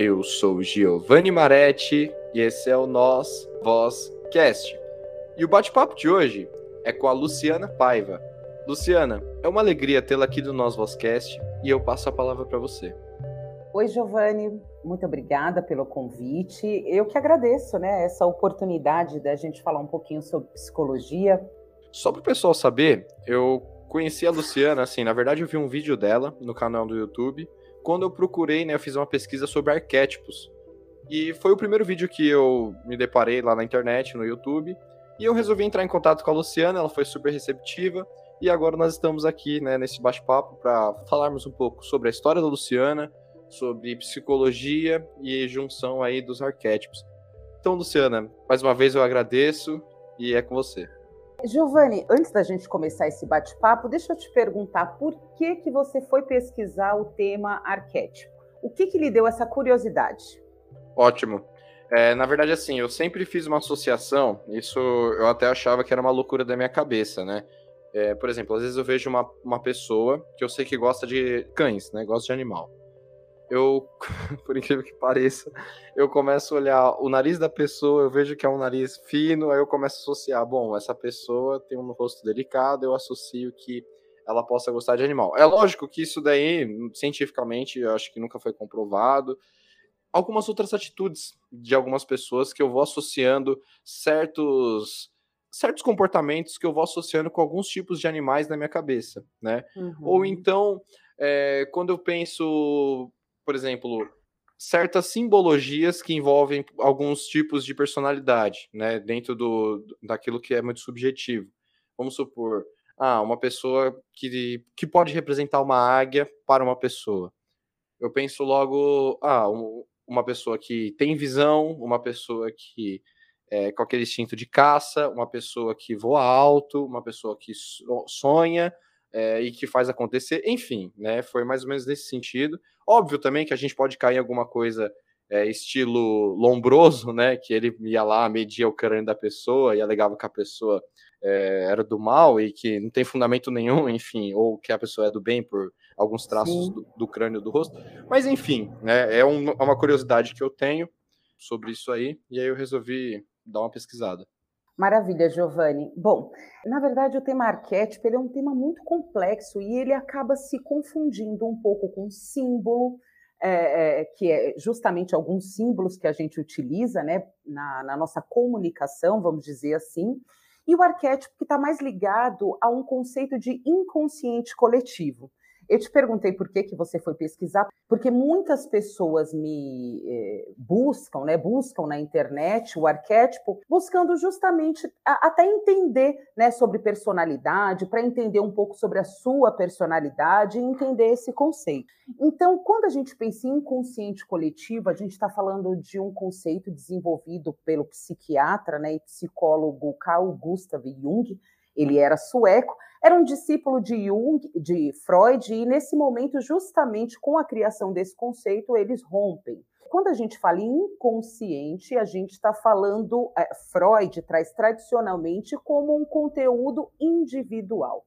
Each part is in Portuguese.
Eu sou Giovanni Maretti e esse é o Nós Voz Cast. E o bate-papo de hoje é com a Luciana Paiva. Luciana, é uma alegria tê-la aqui do Nós Vozcast e eu passo a palavra para você. Oi, Giovanni, muito obrigada pelo convite. Eu que agradeço, né, essa oportunidade da gente falar um pouquinho sobre psicologia. Só para o pessoal saber, eu conheci a Luciana, assim, na verdade eu vi um vídeo dela no canal do YouTube. Quando eu procurei, né, eu fiz uma pesquisa sobre arquétipos. E foi o primeiro vídeo que eu me deparei lá na internet, no YouTube. E eu resolvi entrar em contato com a Luciana, ela foi super receptiva. E agora nós estamos aqui, né, nesse bate-papo para falarmos um pouco sobre a história da Luciana, sobre psicologia e junção aí dos arquétipos. Então, Luciana, mais uma vez eu agradeço e é com você. Giovanni, antes da gente começar esse bate-papo, deixa eu te perguntar por que que você foi pesquisar o tema arquétipo? O que que lhe deu essa curiosidade? Ótimo. É, na verdade, assim, eu sempre fiz uma associação, isso eu até achava que era uma loucura da minha cabeça, né? É, por exemplo, às vezes eu vejo uma, uma pessoa que eu sei que gosta de cães, né? Gosta de animal. Eu, por incrível que pareça, eu começo a olhar o nariz da pessoa, eu vejo que é um nariz fino, aí eu começo a associar, bom, essa pessoa tem um rosto delicado, eu associo que ela possa gostar de animal. É lógico que isso daí, cientificamente, eu acho que nunca foi comprovado. Algumas outras atitudes de algumas pessoas que eu vou associando certos certos comportamentos que eu vou associando com alguns tipos de animais na minha cabeça, né? Uhum. Ou então, é, quando eu penso, por exemplo, certas simbologias que envolvem alguns tipos de personalidade, né? Dentro do, daquilo que é muito subjetivo. Vamos supor, ah, uma pessoa que, que pode representar uma águia para uma pessoa. Eu penso logo, ah, um, uma pessoa que tem visão, uma pessoa que é, com aquele instinto de caça, uma pessoa que voa alto, uma pessoa que sonha é, e que faz acontecer, enfim, né? Foi mais ou menos nesse sentido. Óbvio também que a gente pode cair em alguma coisa é, estilo lombroso, né? Que ele ia lá, media o crânio da pessoa e alegava que a pessoa é, era do mal e que não tem fundamento nenhum, enfim, ou que a pessoa é do bem por alguns traços do, do, crânio do rosto. Mas enfim, né? É um, é uma curiosidade que eu tenho sobre isso aí, e aí eu resolvi dar uma pesquisada. Maravilha, Giovanni. Bom, na verdade, o tema arquétipo é um tema muito complexo e ele acaba se confundindo um pouco com símbolo, é, é, que é justamente alguns símbolos que a gente utiliza né, na, na nossa comunicação, vamos dizer assim, e o arquétipo que está mais ligado a um conceito de inconsciente coletivo. Eu te perguntei por que, que você foi pesquisar, porque muitas pessoas me eh, buscam, né, buscam na internet o arquétipo, buscando justamente a, até entender né, sobre personalidade, para entender um pouco sobre a sua personalidade e entender esse conceito. Então, quando a gente pensa em inconsciente coletivo, a gente está falando de um conceito desenvolvido pelo psiquiatra né, e psicólogo Carl Gustav Jung, ele era sueco, era um discípulo de Jung, de Freud, e nesse momento, justamente com a criação desse conceito, eles rompem. Quando a gente fala em inconsciente, a gente está falando, é, Freud traz tradicionalmente como um conteúdo individual.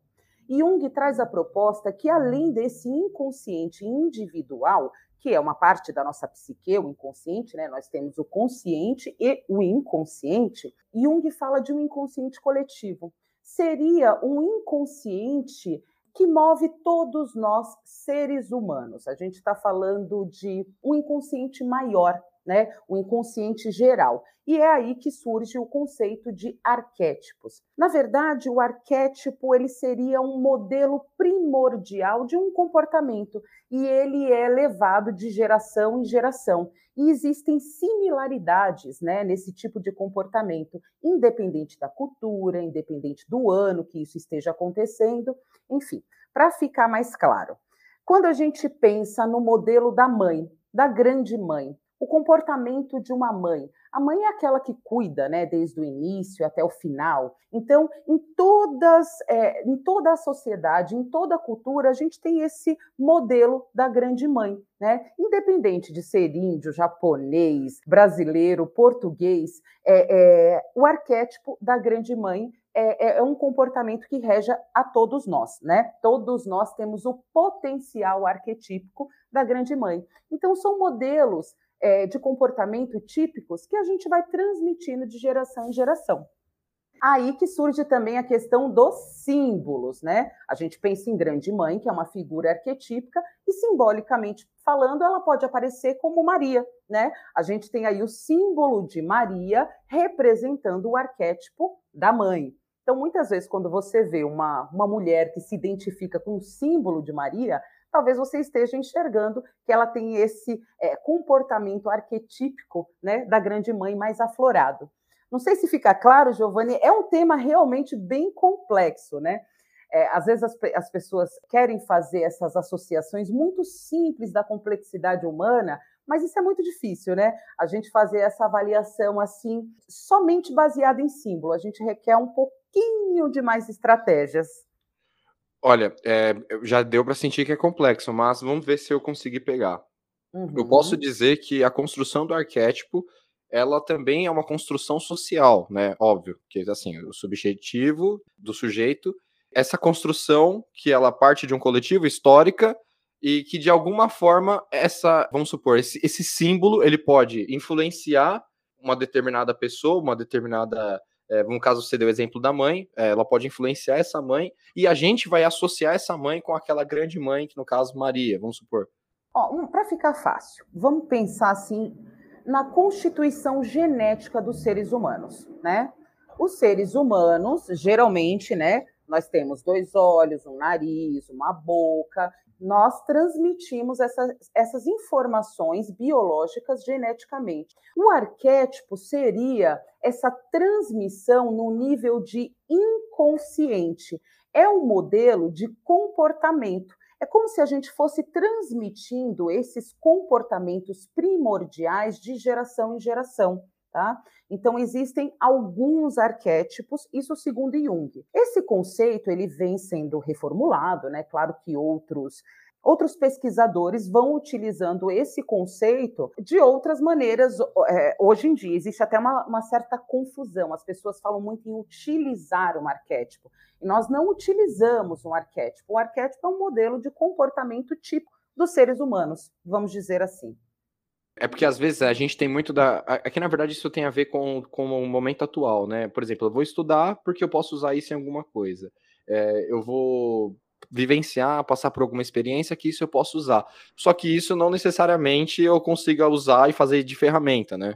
Jung traz a proposta que, além desse inconsciente individual, que é uma parte da nossa psique, o inconsciente, né? Nós temos o consciente e o inconsciente. Jung fala de um inconsciente coletivo seria um inconsciente que move todos nós, seres humanos. A gente está falando de um inconsciente maior, né? O inconsciente geral. E é aí que surge o conceito de arquétipos. Na verdade, o arquétipo ele seria um modelo primordial de um comportamento e ele é levado de geração em geração. E existem similaridades né, nesse tipo de comportamento, independente da cultura, independente do ano que isso esteja acontecendo, enfim, para ficar mais claro. Quando a gente pensa no modelo da mãe, da grande mãe, o comportamento de uma mãe. A mãe é aquela que cuida, né, desde o início até o final. Então, em todas, é, em toda a sociedade, em toda a cultura, a gente tem esse modelo da grande mãe, né? Independente de ser índio, japonês, brasileiro, português, é, é o arquétipo da grande mãe é, é, é, um comportamento que rege a todos nós, né? Todos nós temos o potencial arquetípico da grande mãe. Então, são modelos é, de comportamento típicos que a gente vai transmitindo de geração em geração. Aí que surge também a questão dos símbolos, né? A gente pensa em Grande Mãe, que é uma figura arquetípica, e simbolicamente falando, ela pode aparecer como Maria, né? A gente tem aí o símbolo de Maria representando o arquétipo da mãe. Então, muitas vezes, quando você vê uma, uma mulher que se identifica com o símbolo de Maria, talvez você esteja enxergando que ela tem esse é, comportamento arquetípico né, da grande mãe mais aflorado. Não sei se fica claro, Giovanni, é um tema realmente bem complexo, né? É, às vezes as, as, pessoas querem fazer essas associações muito simples da complexidade humana, mas isso é muito difícil, né? A gente fazer essa avaliação assim, somente baseada em símbolo. A gente requer um pouquinho de mais estratégias. Olha, é, já deu para sentir que é complexo, mas vamos ver se eu conseguir pegar. Uhum. Eu posso dizer que a construção do arquétipo ela também é uma construção social, né? Óbvio, que assim, o subjetivo do sujeito, essa construção que ela parte de um coletivo histórica e que de alguma forma essa, vamos supor, esse, esse símbolo ele pode influenciar uma determinada pessoa, uma determinada é, no caso, você deu o exemplo da mãe, é, ela pode influenciar essa mãe, e a gente vai associar essa mãe com aquela grande mãe, que no caso Maria, vamos supor. Um, Para ficar fácil, vamos pensar assim na constituição genética dos seres humanos, né? Os seres humanos, geralmente, né, nós temos dois olhos, um nariz, uma boca, nós transmitimos essa, essas informações biológicas geneticamente. O arquétipo seria essa transmissão no nível de inconsciente. É um modelo de comportamento. É como se a gente fosse transmitindo esses comportamentos primordiais de geração em geração. Tá? Então existem alguns arquétipos, isso segundo Jung. Esse conceito ele vem sendo reformulado, né? Claro que outros outros pesquisadores vão utilizando esse conceito de outras maneiras. É, hoje em dia existe até uma, uma, certa confusão. As pessoas falam muito em utilizar um arquétipo. E nós não utilizamos um arquétipo. O arquétipo é um modelo de comportamento típico dos seres humanos, vamos dizer assim. É porque às vezes a gente tem muito da. Aqui, na verdade, isso tem a ver com, com o momento atual, né? Por exemplo, eu vou estudar porque eu posso usar isso em alguma coisa. É, eu vou vivenciar, passar por alguma experiência que isso eu posso usar. Só que isso não necessariamente eu consiga usar e fazer de ferramenta, né?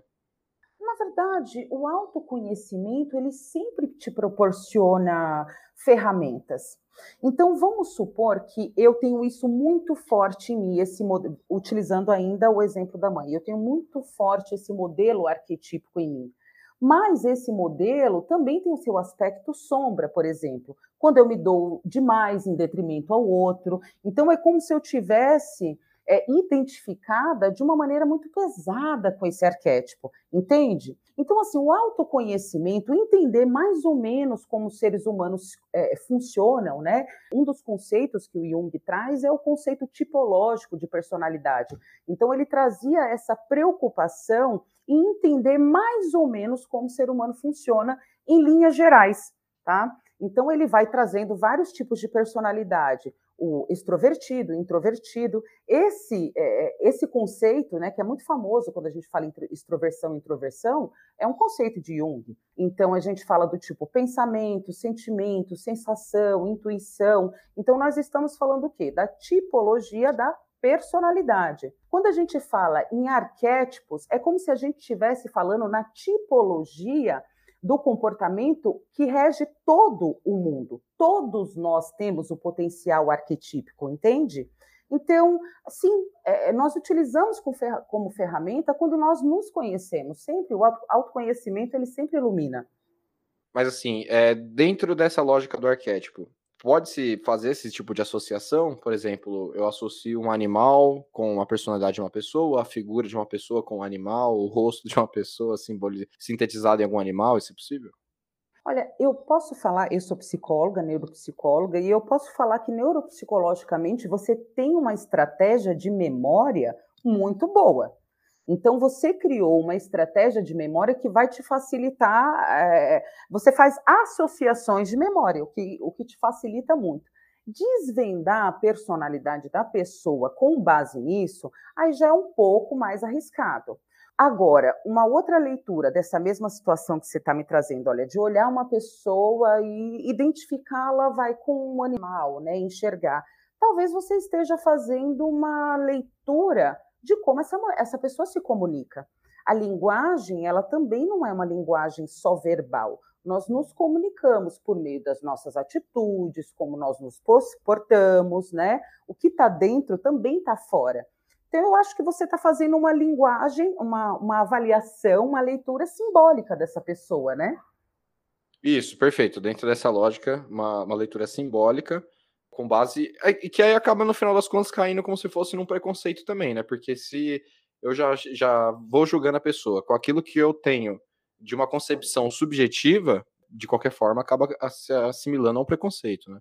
Na verdade, o autoconhecimento ele sempre te proporciona ferramentas. Então, vamos supor que eu tenho isso muito forte em mim, esse utilizando ainda o exemplo da mãe. Eu tenho muito forte esse modelo arquetípico em mim. Mas esse modelo também tem o seu aspecto sombra, por exemplo, quando eu me dou demais em detrimento ao outro. Então, é como se eu tivesse é, identificada de uma maneira muito pesada com esse arquétipo, entende? Então, assim, o autoconhecimento, entender mais ou menos como os seres humanos é, funcionam, né? Um dos conceitos que o Jung traz é o conceito tipológico de personalidade. Então, ele trazia essa preocupação em entender mais ou menos como o ser humano funciona em linhas gerais, tá? Então, ele vai trazendo vários tipos de personalidade o extrovertido, introvertido. Esse, é, esse conceito, né, que é muito famoso quando a gente fala em extroversão e introversão, é um conceito de Jung. Então, a gente fala do tipo pensamento, sentimento, sensação, intuição. Então, nós estamos falando o quê? Da tipologia da personalidade. Quando a gente fala em arquétipos, é como se a gente estivesse falando na tipologia do comportamento que rege todo o mundo. Todos nós temos o potencial arquetípico, entende? Então, sim, é, nós utilizamos como ferramenta quando nós nos conhecemos. Sempre o autoconhecimento ele sempre ilumina. Mas assim, é, dentro dessa lógica do arquétipo, pode-se fazer esse tipo de associação? Por exemplo, eu associo um animal com a personalidade de uma pessoa, a figura de uma pessoa com um animal, o rosto de uma pessoa sintetizado em algum animal, isso é possível? Olha, eu posso falar, eu sou psicóloga, neuropsicóloga, e eu posso falar que neuropsicologicamente você tem uma estratégia de memória muito boa. Então, você criou uma estratégia de memória que vai te facilitar. É, você faz associações de memória, o que, o que te facilita muito. Desvendar a personalidade da pessoa com base nisso, aí já é um pouco mais arriscado. Agora, uma outra leitura dessa mesma situação que você está me trazendo, olha, de olhar uma pessoa e identificá-la, vai com um animal, né? Enxergar. Talvez você esteja fazendo uma leitura de como essa, essa pessoa se comunica. A linguagem, ela também não é uma linguagem só verbal. Nós nos comunicamos por meio das nossas atitudes, como nós nos portamos, né? O que está dentro também está fora. Então, eu acho que você está fazendo uma linguagem, uma, uma avaliação, uma leitura simbólica dessa pessoa, né? Isso, perfeito. Dentro dessa lógica, uma, uma leitura simbólica, com base. E que aí acaba, no final das contas, caindo como se fosse num preconceito também, né? Porque se eu já, já vou julgando a pessoa com aquilo que eu tenho de uma concepção subjetiva, de qualquer forma, acaba se assimilando a um preconceito, né?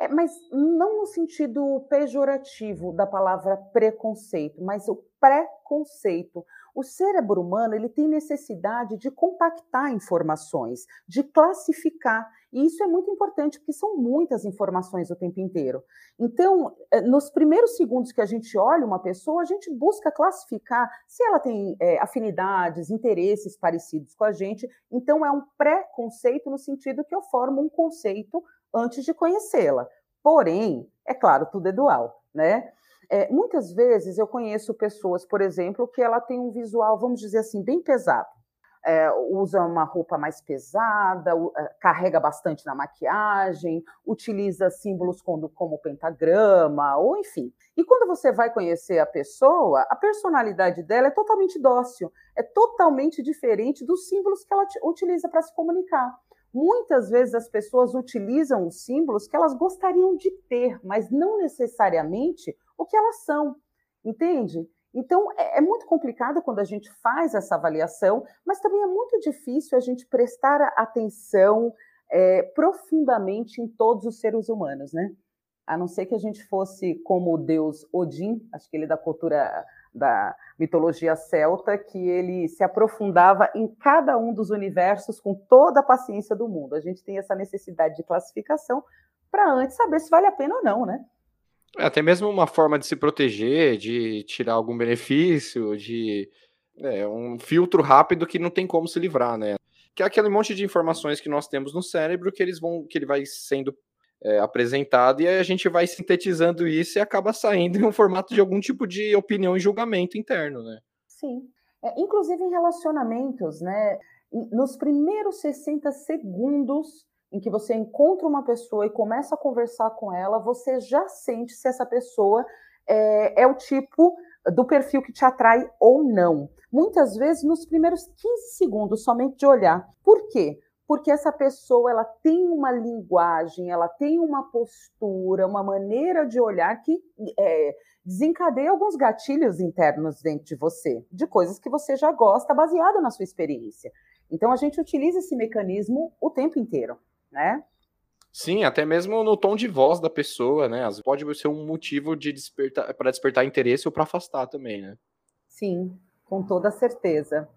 É, mas não no sentido pejorativo da palavra preconceito, mas o preconceito. O cérebro humano ele tem necessidade de compactar informações, de classificar. E isso é muito importante, porque são muitas informações o tempo inteiro. Então, eh, nos primeiros segundos que a gente olha uma pessoa, a gente busca classificar se ela tem é, afinidades, interesses parecidos com a gente. Então, é um preconceito no sentido que eu formo um conceito antes de conhecê-la. Porém, é claro, tudo é dual, né? É, muitas vezes eu conheço pessoas, por exemplo, que ela tem um visual, vamos dizer assim, bem pesado. É, usa uma roupa mais pesada, é, carrega bastante na maquiagem, utiliza símbolos como, como pentagrama, ou enfim. E quando você vai conhecer a pessoa, a personalidade dela é totalmente dócil, é totalmente diferente dos símbolos que ela utiliza para se comunicar. Muitas vezes as pessoas utilizam os símbolos que elas gostariam de ter, mas não necessariamente o que elas são, entende? Então é, é, muito complicado quando a gente faz essa avaliação, mas também é muito difícil a gente prestar atenção é, profundamente em todos os seres humanos, né? A não ser que a gente fosse como o deus Odin, acho que ele é da cultura da mitologia celta, que ele se aprofundava em cada um dos universos com toda a paciência do mundo. A gente tem essa necessidade de classificação para antes saber se vale a pena ou não, né? Até mesmo uma forma de se proteger, de tirar algum benefício, de é, um filtro rápido que não tem como se livrar, né? Que é aquele monte de informações que nós temos no cérebro que eles vão, que ele vai sendo é, apresentado, e aí a gente vai sintetizando isso e acaba saindo em um formato de algum tipo de opinião e julgamento interno, né? Sim. É, inclusive em relacionamentos, né? Nos primeiros 60 segundos em que você encontra uma pessoa e começa a conversar com ela, você já sente se essa pessoa é, é o tipo do perfil que te atrai ou não. Muitas vezes nos primeiros 15 segundos somente de olhar. Por quê? porque essa pessoa ela tem uma linguagem, ela tem uma postura, uma maneira de olhar que é, desencadeia alguns gatilhos internos dentro de você, de coisas que você já gosta, baseado na sua experiência. Então a gente utiliza esse mecanismo o tempo inteiro, né? Sim, até mesmo no tom de voz da pessoa, né? Pode ser um motivo de despertar para despertar interesse ou para afastar também, né? Sim, com toda certeza.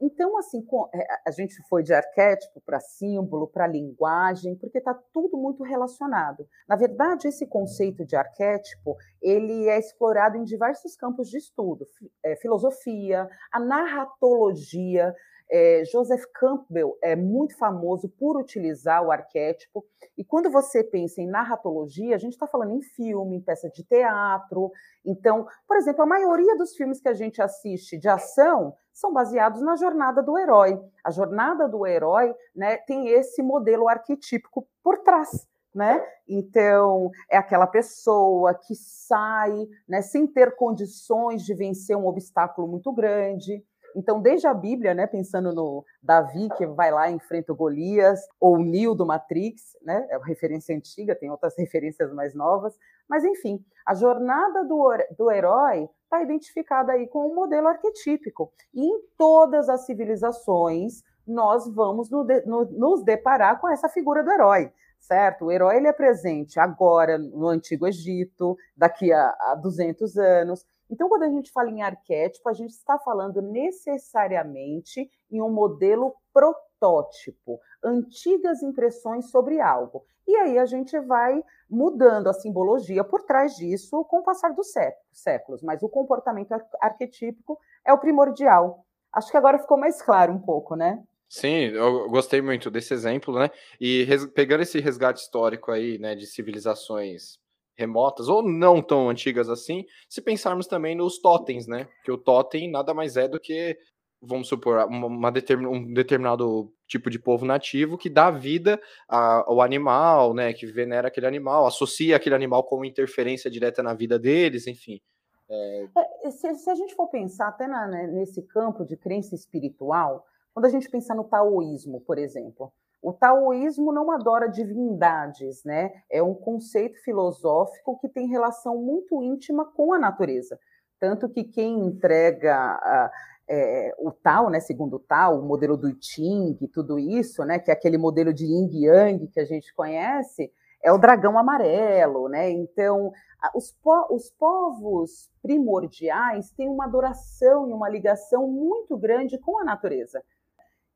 Então, assim, é, a gente foi de arquétipo para símbolo, para linguagem, porque está tudo muito relacionado. Na verdade, esse conceito de arquétipo, ele é explorado em diversos campos de estudo, é, filosofia, a narratologia, é, Joseph Campbell é muito famoso por utilizar o arquétipo. E quando você pensa em narratologia, a gente está falando em filme, em peça de teatro. Então, por exemplo, a maioria dos filmes que a gente assiste de ação são baseados na jornada do herói. A jornada do herói né, tem esse modelo arquetípico por trás. Né? Então, é aquela pessoa que sai né, sem ter condições de vencer um obstáculo muito grande. Então, desde a Bíblia, né, pensando no Davi que vai lá e enfrenta o Golias, ou o Neo do Matrix, né, é uma referência antiga, tem outras referências mais novas, mas enfim, a jornada do, do herói está identificada aí com um modelo arquetípico. E em todas as civilizações, nós vamos no, no, nos deparar com essa figura do herói certo? O herói ele é presente agora no Antigo Egito, daqui a, a 200 anos, então, quando a gente fala em arquétipo, a gente está falando necessariamente em um modelo protótipo, antigas impressões sobre algo. E aí a gente vai mudando a simbologia por trás disso com o passar dos séculos, mas o comportamento arquetípico é o primordial. Acho que agora ficou mais claro um pouco, né? Sim, eu gostei muito desse exemplo, né? E pegando esse resgate histórico aí, né, de civilizações remotas ou não tão antigas assim, se pensarmos também nos totens, né? Que o totem nada mais é do que, vamos supor, uma, determin, um determinado tipo de povo nativo que dá vida ao animal, né? Que venera aquele animal, associa aquele animal com interferência direta na vida deles, enfim. É... É, se, se, a gente for pensar até na, né, nesse campo de crença espiritual, quando a gente pensa no taoísmo, por exemplo, o taoísmo não adora divindades, né? É um conceito filosófico que tem relação muito íntima com a natureza. Tanto que quem entrega a, é, o Tao, né, segundo o Tao, o modelo do Ching, tudo isso, né, que é aquele modelo de Yin Yang que a gente conhece, é o dragão amarelo, né? Então, os, po os povos primordiais têm uma adoração e uma ligação muito grande com a natureza.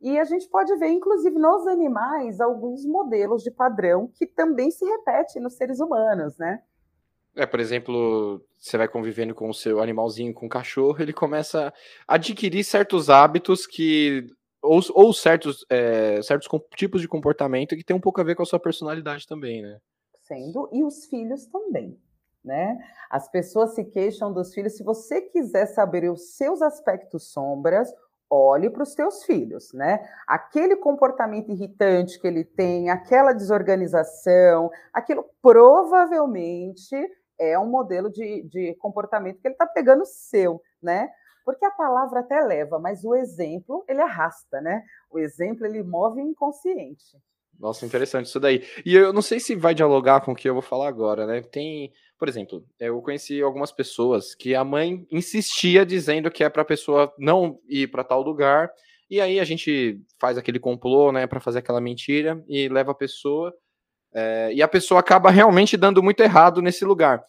E a gente pode ver, inclusive, nos animais, alguns modelos de padrão que também se repetem nos seres humanos, né? É, por exemplo, você vai convivendo com o seu animalzinho, com o cachorro, ele começa a adquirir certos hábitos que. ou, ou certos, é, certos tipos de comportamento que tem um pouco a ver com a sua personalidade também, né? Sendo, e os filhos também. Né? As pessoas se queixam dos filhos. Se você quiser saber os seus aspectos sombras, olhe para os teus filhos, né? Aquele comportamento irritante que ele tem, aquela desorganização, aquilo provavelmente é um modelo de, de comportamento que ele está pegando seu, né? Porque a palavra até leva, mas o exemplo ele arrasta, né? O exemplo ele move o inconsciente. Nossa, interessante isso daí. E eu não sei se vai dialogar com o que eu vou falar agora, né? Tem por exemplo, eu conheci algumas pessoas que a mãe insistia dizendo que é para a pessoa não ir para tal lugar, e aí a gente faz aquele complô, né, para fazer aquela mentira e leva a pessoa, é, e a pessoa acaba realmente dando muito errado nesse lugar.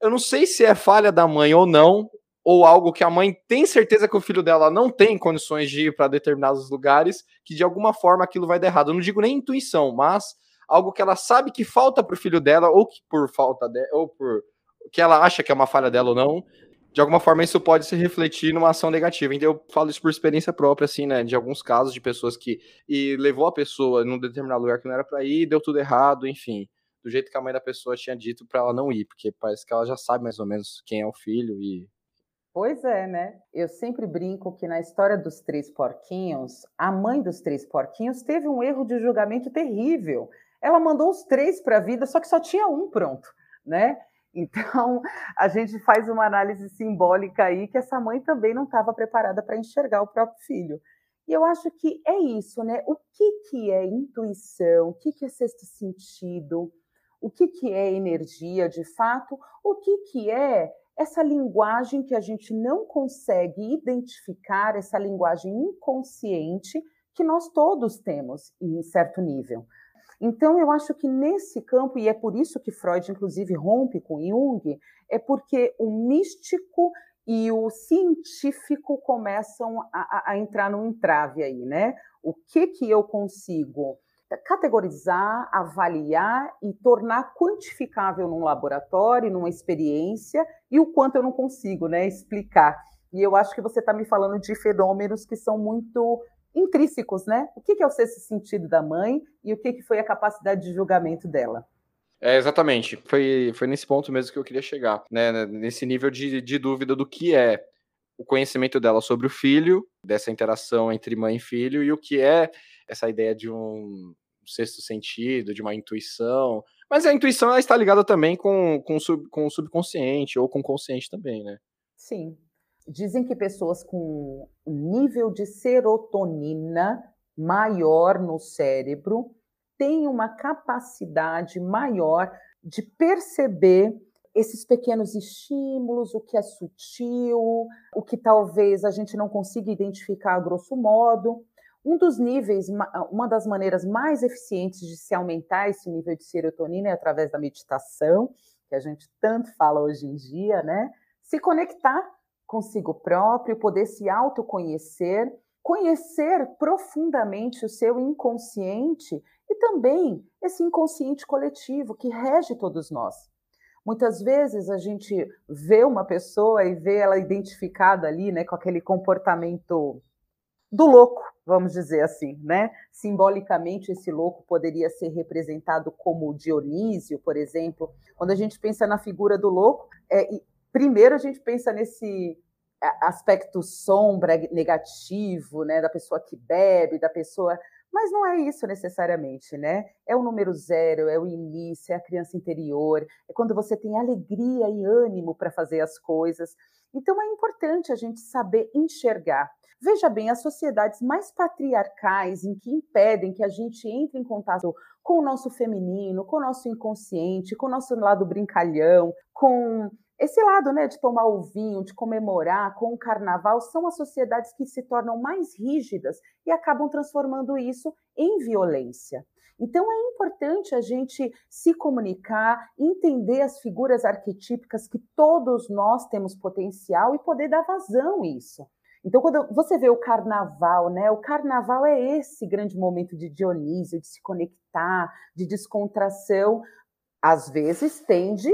Eu não sei se é falha da mãe ou não, ou algo que a mãe tem certeza que o filho dela não tem condições de ir para determinados lugares, que de alguma forma aquilo vai dar errado. Eu não digo nem intuição, mas algo que ela sabe que falta para o filho dela, ou que por falta dela, ou por que ela acha que é uma falha dela ou não, de alguma forma isso pode se refletir numa ação negativa. Então eu falo isso por experiência própria, assim, né? De alguns casos de pessoas que e levou a pessoa num determinado lugar que não era para ir, deu tudo errado, enfim, do jeito que a mãe da pessoa tinha dito para ela não ir, porque parece que ela já sabe mais ou menos quem é o filho e Pois é, né? Eu sempre brinco que na história dos três porquinhos, a mãe dos três porquinhos teve um erro de julgamento terrível ela mandou os três para a vida, só que só tinha um pronto, né? Então, a gente faz uma análise simbólica aí que essa mãe também não estava preparada para enxergar o próprio filho. E eu acho que é isso, né? O que, que é intuição? O que, que é sexto sentido? O que, que é energia de fato? O que, que é essa linguagem que a gente não consegue identificar, essa linguagem inconsciente que nós todos temos em certo nível? Então, eu acho que nesse campo, e é por isso que Freud, inclusive, rompe com Jung, é porque o místico e o científico começam a, a entrar no entrave aí, né? O que que eu consigo categorizar, avaliar e tornar quantificável num laboratório, numa experiência, e o quanto eu não consigo, né, explicar. E eu acho que você está me falando de fenômenos que são muito intrínsecos, né? O que é o sexto sentido da mãe e o que foi a capacidade de julgamento dela. É, exatamente. Foi, foi nesse ponto mesmo que eu queria chegar, né? Nesse nível de, de dúvida do que é o conhecimento dela sobre o filho, dessa interação entre mãe e filho, e o que é essa ideia de um sexto sentido, de uma intuição. Mas a intuição está ligada também com, com, sub, com o subconsciente ou com o consciente também, né? Sim, Dizem que pessoas com nível de serotonina maior no cérebro têm uma capacidade maior de perceber esses pequenos estímulos, o que é sutil, o que talvez a gente não consiga identificar a grosso modo. Um dos níveis, uma das maneiras mais eficientes de se aumentar esse nível de serotonina é através da meditação, que a gente tanto fala hoje em dia, né? Se conectar consigo próprio, poder se autoconhecer conhecer profundamente o seu inconsciente e também esse inconsciente coletivo que rege todos nós. Muitas vezes a gente vê uma pessoa e vê ela identificada ali, né, com aquele comportamento do louco, vamos dizer assim, né? Simbolicamente, esse louco poderia ser representado como Dionísio, por exemplo. Quando a gente pensa na figura do louco, é, primeiro a gente pensa nesse aspecto sombra negativo, né, da pessoa que bebe, da pessoa mas não é isso necessariamente, né? É o número zero, é o início, é a criança interior, é quando você tem alegria e ânimo para fazer as coisas. Então é importante a gente saber enxergar. Veja bem, as sociedades mais patriarcais, em que impedem que a gente entre em contato com o nosso feminino, com o nosso inconsciente, com o nosso lado brincalhão, com esse lado né, de tomar o vinho, de comemorar com o carnaval, são as sociedades que se tornam mais rígidas e acabam transformando isso em violência. Então é importante a gente se comunicar, entender as figuras arquetípicas que todos nós temos potencial e poder dar vazão a isso. Então, quando você vê o carnaval, né? O carnaval é esse grande momento de Dionísio, de se conectar, de descontração. Às vezes tende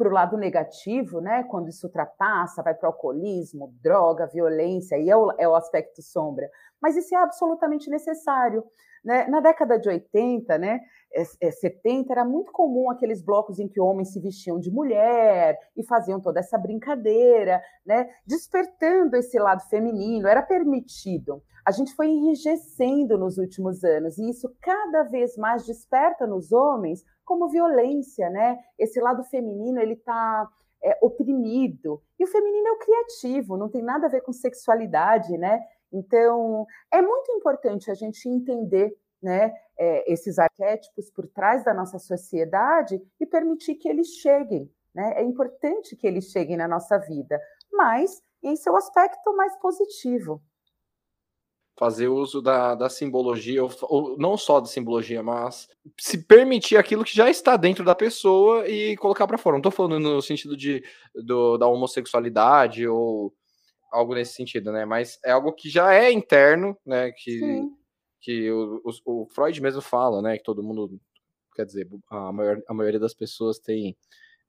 para o lado negativo, né? Quando isso ultrapassa, vai para o alcoolismo, droga, violência, e é o, é o aspecto sombra. Mas isso é absolutamente necessário. Né? Na década de 80, né, é, é, 70, era muito comum aqueles blocos em que homens se vestiam de mulher e faziam toda essa brincadeira, né, despertando esse lado feminino, era permitido. A gente foi enrijecendo nos últimos anos e isso cada vez mais desperta nos homens como violência, né? Esse lado feminino ele está é, oprimido e o feminino é o criativo, não tem nada a ver com sexualidade, né? Então é muito importante a gente entender né, é, esses arquétipos por trás da nossa sociedade e permitir que eles cheguem. Né? É importante que eles cheguem na nossa vida, mas em seu aspecto mais positivo fazer uso da, da simbologia, ou, ou, não só da simbologia, mas se permitir aquilo que já está dentro da pessoa e colocar para fora. Não estou falando no sentido de, do, da homossexualidade ou algo nesse sentido, né? Mas é algo que já é interno, né? Que, que o, o, o Freud mesmo fala, né? Que todo mundo, quer dizer, a, maior, a maioria das pessoas tem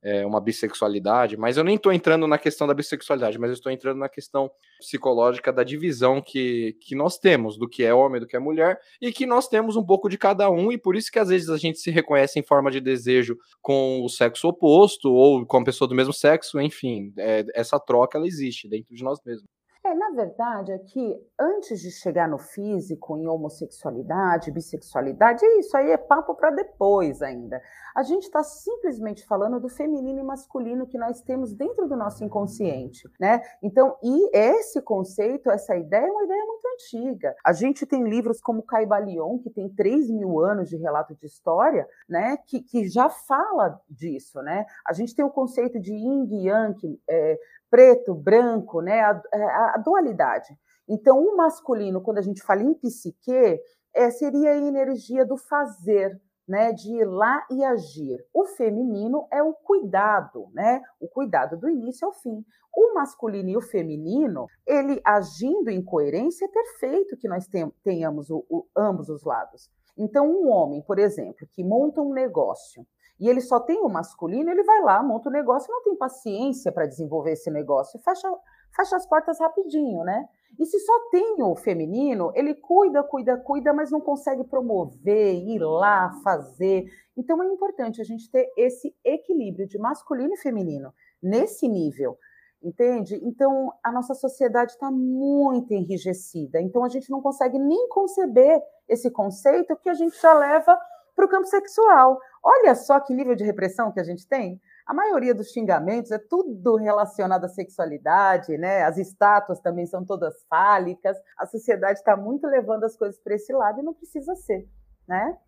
é, uma bissexualidade, mas eu nem estou entrando na questão da bissexualidade, mas eu estou entrando na questão psicológica da divisão que, que nós temos do que é homem, do que é mulher, e que nós temos um pouco de cada um, e por isso que às vezes a gente se reconhece em forma de desejo com o sexo oposto ou com a pessoa do mesmo sexo, enfim, é, essa troca ela existe dentro de nós mesmos. É, na verdade, aqui, antes de chegar no físico, em homossexualidade, bissexualidade, isso aí é papo para depois ainda. A gente está simplesmente falando do feminino e masculino que nós temos dentro do nosso inconsciente, né? Então, e esse conceito, essa ideia, é uma ideia muito antiga. A gente tem livros como Caibalion, que tem 3 mil anos de relato de história, né? Que, que já fala disso, né? A gente tem o conceito de yin e yang, é, preto, branco, né? A, é, a, a, dualidade. Então, o masculino, quando a gente fala em psique, é, seria a energia do fazer, né? De ir lá e agir. O feminino é o cuidado, né? O cuidado do início ao fim. O masculino e o feminino, ele agindo em coerência, é perfeito que nós tenhamos o, o, ambos os lados. Então, um homem, por exemplo, que monta um negócio, e ele só tem o masculino, ele vai lá, monta o negócio, não tem paciência para desenvolver esse negócio, fecha, fecha as portas rapidinho, né? E se só tem o feminino, ele cuida, cuida, cuida, mas não consegue promover, ir lá, fazer. Então é importante a gente ter esse equilíbrio de masculino e feminino nesse nível. Entende? Então, a nossa sociedade está muito enrijecida. Então, a gente não consegue nem conceber esse conceito que a gente já leva para o campo sexual. Olha só que nível de repressão que a gente tem. A maioria dos xingamentos é tudo relacionado à sexualidade, né? As estátuas também são todas fálicas. A sociedade está muito levando as coisas para esse lado e não precisa ser, né?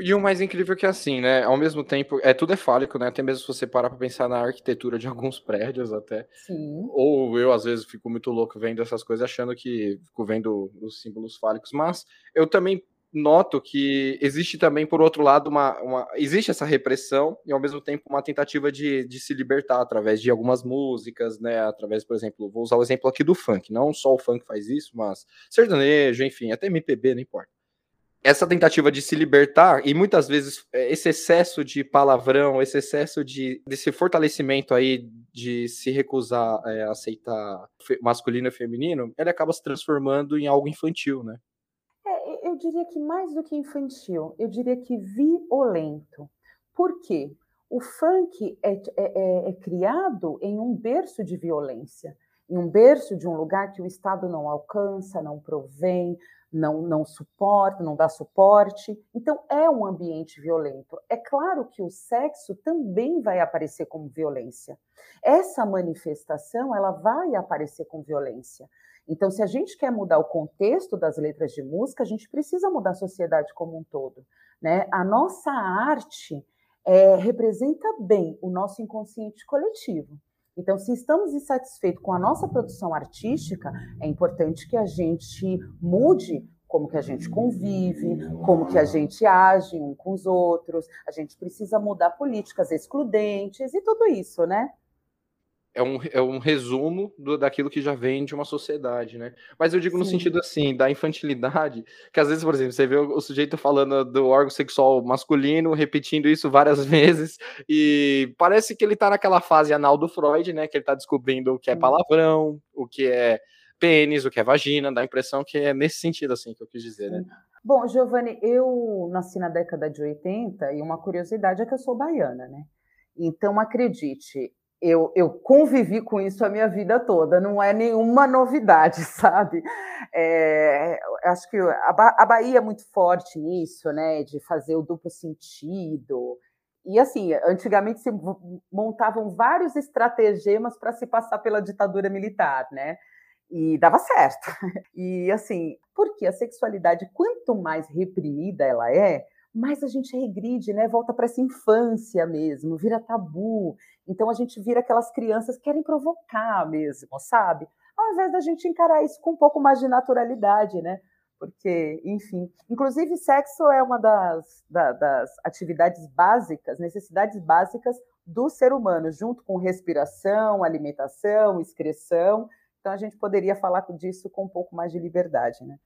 E o mais incrível é que assim, né? Ao mesmo tempo, é tudo é fálico, né? Até mesmo se você parar para pensar na arquitetura de alguns prédios até. Sim. Ou eu às vezes fico muito louco vendo essas coisas, achando que fico vendo os símbolos fálicos, mas eu também noto que existe também, por outro lado, uma, uma, existe essa repressão e ao mesmo tempo uma tentativa de, de se libertar através de algumas músicas, né? Através, por exemplo, vou usar o exemplo aqui do funk. Não só o funk faz isso, mas sertanejo, enfim, até MPB, não importa. Essa tentativa de se libertar e muitas vezes é, esse excesso de palavrão, esse excesso de desse fortalecimento aí de se recusar é, a aceitar masculino e feminino, ele acaba se transformando em algo infantil, né? Diria que mais do que infantil, eu diria que violento. Por quê? O funk é, é, é, é criado em um berço de violência, em um berço de um lugar que o Estado não alcança, não provém, não, não suporta, não dá suporte. Então, é um ambiente violento. É claro que o sexo também vai aparecer como violência. Essa manifestação, ela vai aparecer com violência. Então, se a gente quer mudar o contexto das letras de música, a gente precisa mudar a sociedade como um todo. Né? A nossa arte é, representa bem o nosso inconsciente coletivo. Então, se estamos insatisfeitos com a nossa produção artística, é importante que a gente mude como que a gente convive, como que a gente age um com os outros. A gente precisa mudar políticas excludentes e tudo isso, né? É um, é um resumo do, daquilo que já vem de uma sociedade, né? Mas eu digo Sim. no sentido assim, da infantilidade, que às vezes, por exemplo, você vê o, o, sujeito falando do órgão sexual masculino, repetindo isso várias vezes, e parece que ele tá naquela fase anal do Freud, né? Que ele tá descobrindo o que é palavrão, o que é pênis, o que é vagina, dá a impressão que é nesse sentido, assim, que eu quis dizer, né? Bom, Giovanni, eu nasci na década de 80 e uma curiosidade é que eu sou baiana, né? Então, acredite, eu, eu convivi com isso a minha vida toda, não é nenhuma novidade, sabe? É, acho que a, ba a Bahia é muito forte nisso, né? De fazer o duplo sentido. E assim, antigamente se montavam vários estratagemas para se passar pela ditadura militar, né? E dava certo. E assim, porque a sexualidade, quanto mais reprimida ela é, mais a gente regride, né? Volta para essa infância mesmo, vira tabu. Então a gente vira aquelas crianças que querem provocar mesmo, sabe? Ao invés da gente encarar isso com um pouco mais de naturalidade, né? Porque, enfim, inclusive sexo é uma das, da, das atividades básicas, necessidades básicas do ser humano, junto com respiração, alimentação, excreção. Então a gente poderia falar disso com um pouco mais de liberdade, né?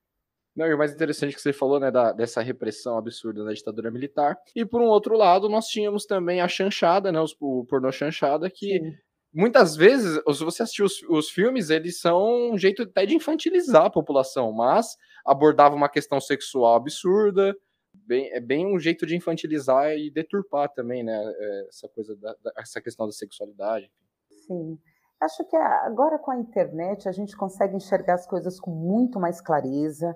Não, e o mais interessante que você falou, né, da, dessa repressão absurda da ditadura militar. E por um outro lado, nós tínhamos também a chanchada, né, os, o pornô chanchada, que Sim. muitas vezes, se você assistir os, os filmes, eles são um jeito até de infantilizar a população, mas abordava uma questão sexual absurda, bem, é bem um jeito de infantilizar e deturpar também, né, é, essa coisa, da, da, essa questão da sexualidade. Sim. Acho que agora com a internet a gente consegue enxergar as coisas com muito mais clareza.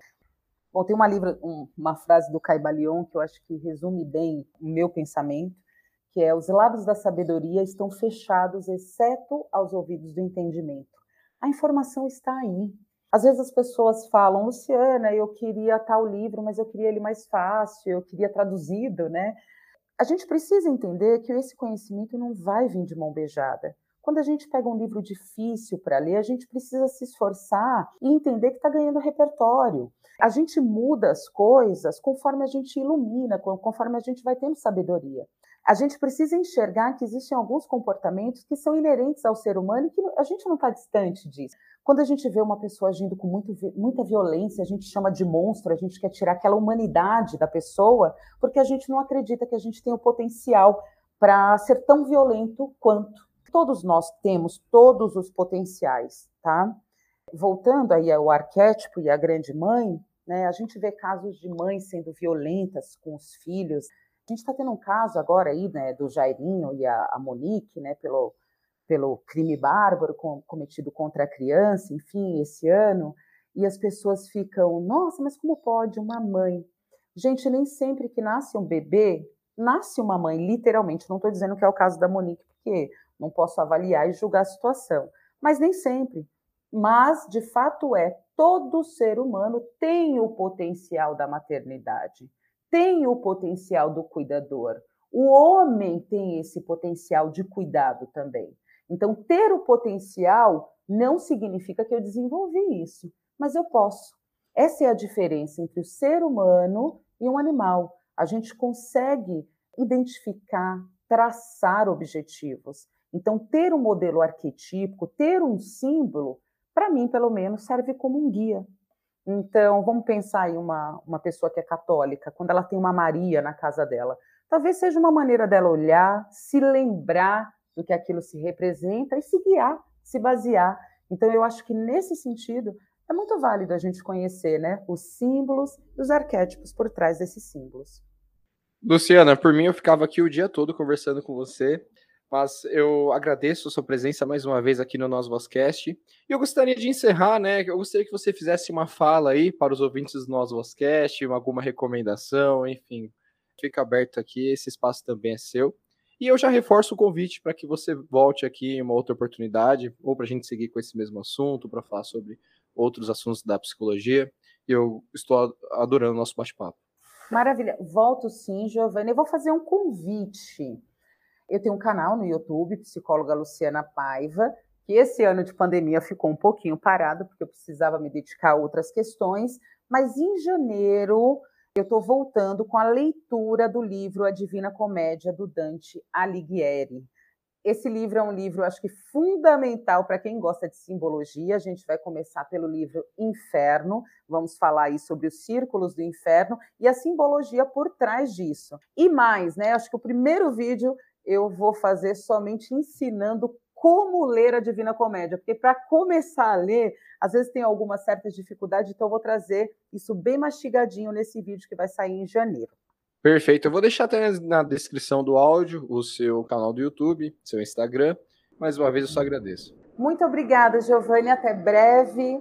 Bom, tem uma, livro, uma frase do Caibalion que eu acho que resume bem o meu pensamento, que é os lábios da sabedoria estão fechados, exceto aos ouvidos do entendimento. A informação está aí. Às vezes as pessoas falam, Luciana, eu queria tal livro, mas eu queria ele mais fácil, eu queria traduzido, né? A gente precisa entender que esse conhecimento não vai vir de mão beijada. Quando a gente pega um livro difícil para ler, a gente precisa se esforçar e entender que está ganhando repertório. A gente muda as coisas conforme a gente ilumina, conforme a gente vai tendo sabedoria. A gente precisa enxergar que existem alguns comportamentos que são inerentes ao ser humano e que a gente não está distante disso. Quando a gente vê uma pessoa agindo com muito, muita violência, a gente chama de monstro, a gente quer tirar aquela humanidade da pessoa, porque a gente não acredita que a gente tem o potencial para ser tão violento quanto. Todos nós temos todos os potenciais, tá? Voltando aí ao arquétipo e à grande mãe, né, a gente vê casos de mães sendo violentas com os filhos. A gente está tendo um caso agora aí, né, do Jairinho e a, a Monique, né, pelo, pelo crime bárbaro com, cometido contra a criança, enfim, esse ano, e as pessoas ficam, nossa, mas como pode uma mãe? Gente, nem sempre que nasce um bebê, nasce uma mãe, literalmente. Não estou dizendo que é o caso da Monique, porque não posso avaliar e julgar a situação, mas nem sempre. Mas, de fato, é todo ser humano tem o potencial da maternidade, tem o potencial do cuidador. O homem tem esse potencial de cuidado também. Então, ter o potencial não significa que eu desenvolvi isso, mas eu posso. Essa é a diferença entre o ser humano e um animal. A gente consegue identificar, traçar objetivos. Então, ter um modelo arquetípico, ter um símbolo, para mim, pelo menos, serve como um guia. Então, vamos pensar em uma, uma pessoa que é católica, quando ela tem uma Maria na casa dela. Talvez seja uma maneira dela olhar, se lembrar do que aquilo se representa e se guiar, se basear. Então, eu acho que nesse sentido é muito válido a gente conhecer né, os símbolos e os arquétipos por trás desses símbolos. Luciana, por mim eu ficava aqui o dia todo conversando com você, mas eu agradeço a sua presença mais uma vez aqui no nosso Vozcast. E eu gostaria de encerrar, né? Eu gostaria que você fizesse uma fala aí para os ouvintes do nosso Vozcast, alguma recomendação, enfim. Fica aberto aqui, esse espaço também é seu. E eu já reforço o convite para que você volte aqui em uma outra oportunidade, ou para a gente seguir com esse mesmo assunto, para falar sobre outros assuntos da psicologia. Eu estou adorando o nosso bate-papo. Maravilha. Volto sim, Giovanni. Eu vou fazer um convite. Eu tenho um canal no YouTube, Psicóloga Luciana Paiva, que esse ano de pandemia ficou um pouquinho parado, porque eu precisava me dedicar a outras questões, mas em janeiro eu estou voltando com a leitura do livro A Divina Comédia do Dante Alighieri. Esse livro é um livro, acho que fundamental para quem gosta de simbologia. A gente vai começar pelo livro Inferno. Vamos falar aí sobre os círculos do inferno e a simbologia por trás disso. E mais, né? Acho que o primeiro vídeo eu vou fazer somente ensinando como ler a Divina Comédia, porque para começar a ler, às vezes tem alguma certa dificuldade, então eu vou trazer isso bem mastigadinho nesse vídeo que vai sair em janeiro. Perfeito. Eu vou deixar até na descrição do áudio o seu canal do YouTube, seu Instagram. Mais uma vez eu só agradeço. Muito obrigada, Giovanni. Até breve.